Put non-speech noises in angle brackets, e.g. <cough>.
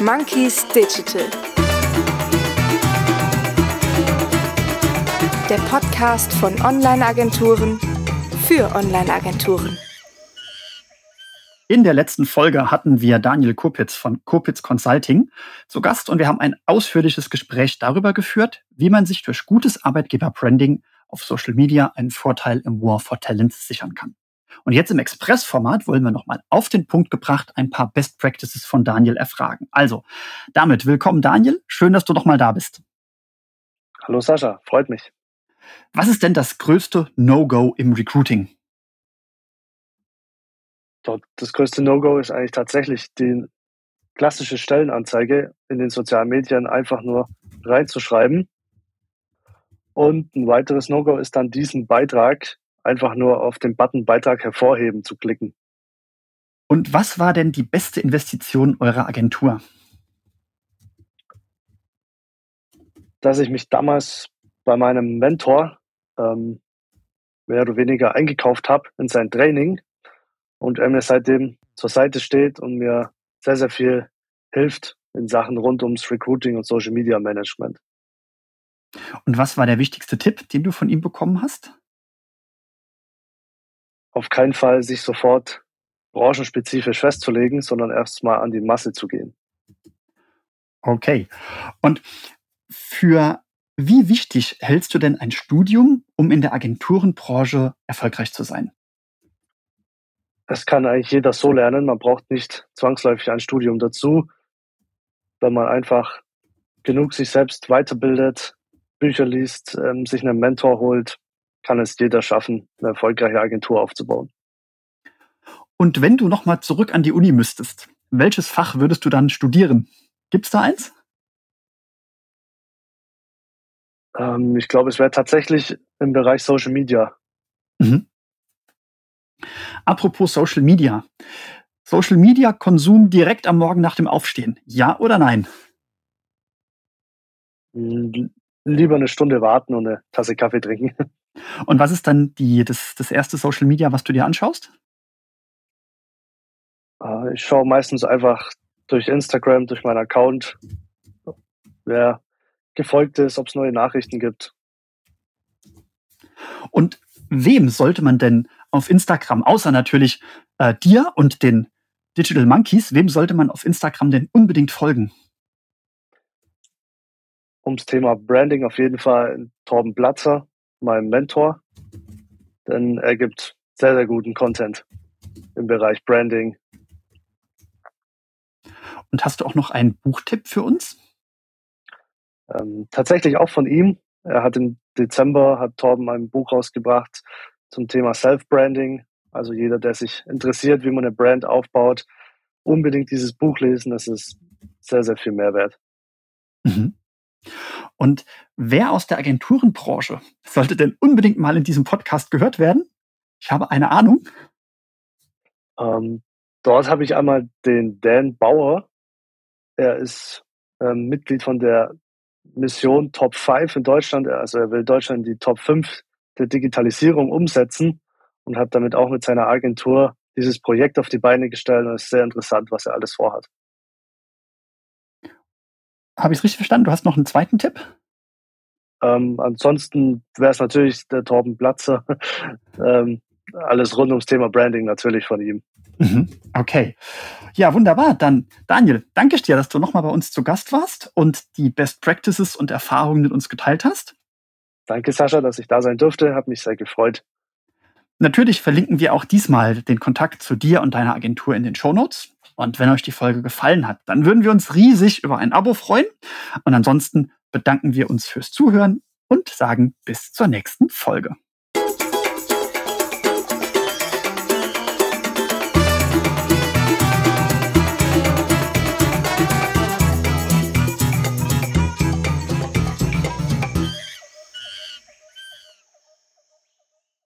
Monkeys Digital. Der Podcast von Online-Agenturen für Online-Agenturen. In der letzten Folge hatten wir Daniel Kopitz von Kopitz Consulting zu Gast und wir haben ein ausführliches Gespräch darüber geführt, wie man sich durch gutes Arbeitgeber-Branding auf Social Media einen Vorteil im War for Talents sichern kann. Und jetzt im Express-Format wollen wir nochmal auf den Punkt gebracht ein paar Best Practices von Daniel erfragen. Also, damit willkommen Daniel. Schön, dass du nochmal da bist. Hallo Sascha, freut mich. Was ist denn das größte No-Go im Recruiting? Das größte No-Go ist eigentlich tatsächlich die klassische Stellenanzeige in den sozialen Medien einfach nur reinzuschreiben. Und ein weiteres No-Go ist dann diesen Beitrag einfach nur auf den Button Beitrag hervorheben zu klicken. Und was war denn die beste Investition eurer Agentur? Dass ich mich damals bei meinem Mentor ähm, mehr oder weniger eingekauft habe in sein Training und er mir seitdem zur Seite steht und mir sehr, sehr viel hilft in Sachen rund ums Recruiting und Social Media Management. Und was war der wichtigste Tipp, den du von ihm bekommen hast? Auf keinen Fall sich sofort branchenspezifisch festzulegen, sondern erstmal an die Masse zu gehen. Okay. Und für wie wichtig hältst du denn ein Studium, um in der Agenturenbranche erfolgreich zu sein? Es kann eigentlich jeder so lernen. Man braucht nicht zwangsläufig ein Studium dazu, wenn man einfach genug sich selbst weiterbildet, Bücher liest, ähm, sich einen Mentor holt, kann es jeder schaffen, eine erfolgreiche Agentur aufzubauen. Und wenn du nochmal zurück an die Uni müsstest, welches Fach würdest du dann studieren? Gibt es da eins? Ähm, ich glaube, es wäre tatsächlich im Bereich Social Media. Mhm. Apropos Social Media. Social Media Konsum direkt am Morgen nach dem Aufstehen. Ja oder nein? Lieber eine Stunde warten und eine Tasse Kaffee trinken. <laughs> Und was ist dann die, das, das erste Social Media, was du dir anschaust? Ah, ich schaue meistens einfach durch Instagram, durch meinen Account, wer gefolgt ist, ob es neue Nachrichten gibt. Und wem sollte man denn auf Instagram, außer natürlich äh, dir und den Digital Monkeys, wem sollte man auf Instagram denn unbedingt folgen? Ums Thema Branding auf jeden Fall Torben Platzer meinem Mentor, denn er gibt sehr, sehr guten Content im Bereich Branding. Und hast du auch noch einen Buchtipp für uns? Ähm, tatsächlich auch von ihm. Er hat im Dezember, hat Torben ein Buch rausgebracht zum Thema Self-Branding. Also jeder, der sich interessiert, wie man eine Brand aufbaut, unbedingt dieses Buch lesen. Das ist sehr, sehr viel Mehrwert. Mhm. Und wer aus der Agenturenbranche sollte denn unbedingt mal in diesem Podcast gehört werden? Ich habe eine Ahnung. Ähm, dort habe ich einmal den Dan Bauer. Er ist ähm, Mitglied von der Mission Top 5 in Deutschland. Also er will Deutschland die Top 5 der Digitalisierung umsetzen und hat damit auch mit seiner Agentur dieses Projekt auf die Beine gestellt und es ist sehr interessant, was er alles vorhat. Habe ich es richtig verstanden? Du hast noch einen zweiten Tipp? Ähm, ansonsten wäre es natürlich der Torben Platzer. <laughs> ähm, alles rund ums Thema Branding natürlich von ihm. Mhm. Okay. Ja, wunderbar. Dann, Daniel, danke ich dir, dass du nochmal bei uns zu Gast warst und die Best Practices und Erfahrungen mit uns geteilt hast. Danke, Sascha, dass ich da sein durfte. Hat mich sehr gefreut. Natürlich verlinken wir auch diesmal den Kontakt zu dir und deiner Agentur in den Show Notes. Und wenn euch die Folge gefallen hat, dann würden wir uns riesig über ein Abo freuen. Und ansonsten bedanken wir uns fürs Zuhören und sagen bis zur nächsten Folge.